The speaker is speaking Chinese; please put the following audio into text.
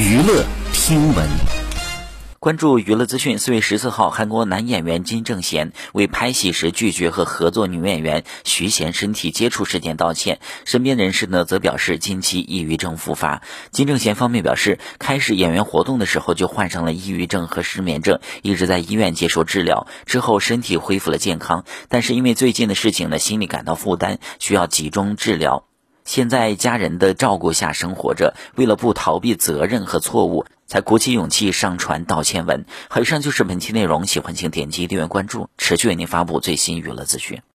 娱乐听闻。关注娱乐资讯。四月十四号，韩国男演员金正贤为拍戏时拒绝和合作女演员徐贤身体接触事件道歉。身边人士呢则表示，近期抑郁症复发。金正贤方面表示，开始演员活动的时候就患上了抑郁症和失眠症，一直在医院接受治疗，之后身体恢复了健康。但是因为最近的事情呢，心里感到负担，需要集中治疗。现在家人的照顾下生活着，为了不逃避责任和错误，才鼓起勇气上传道歉文。以上就是本期内容，喜欢请点击订阅关注，持续为您发布最新娱乐资讯。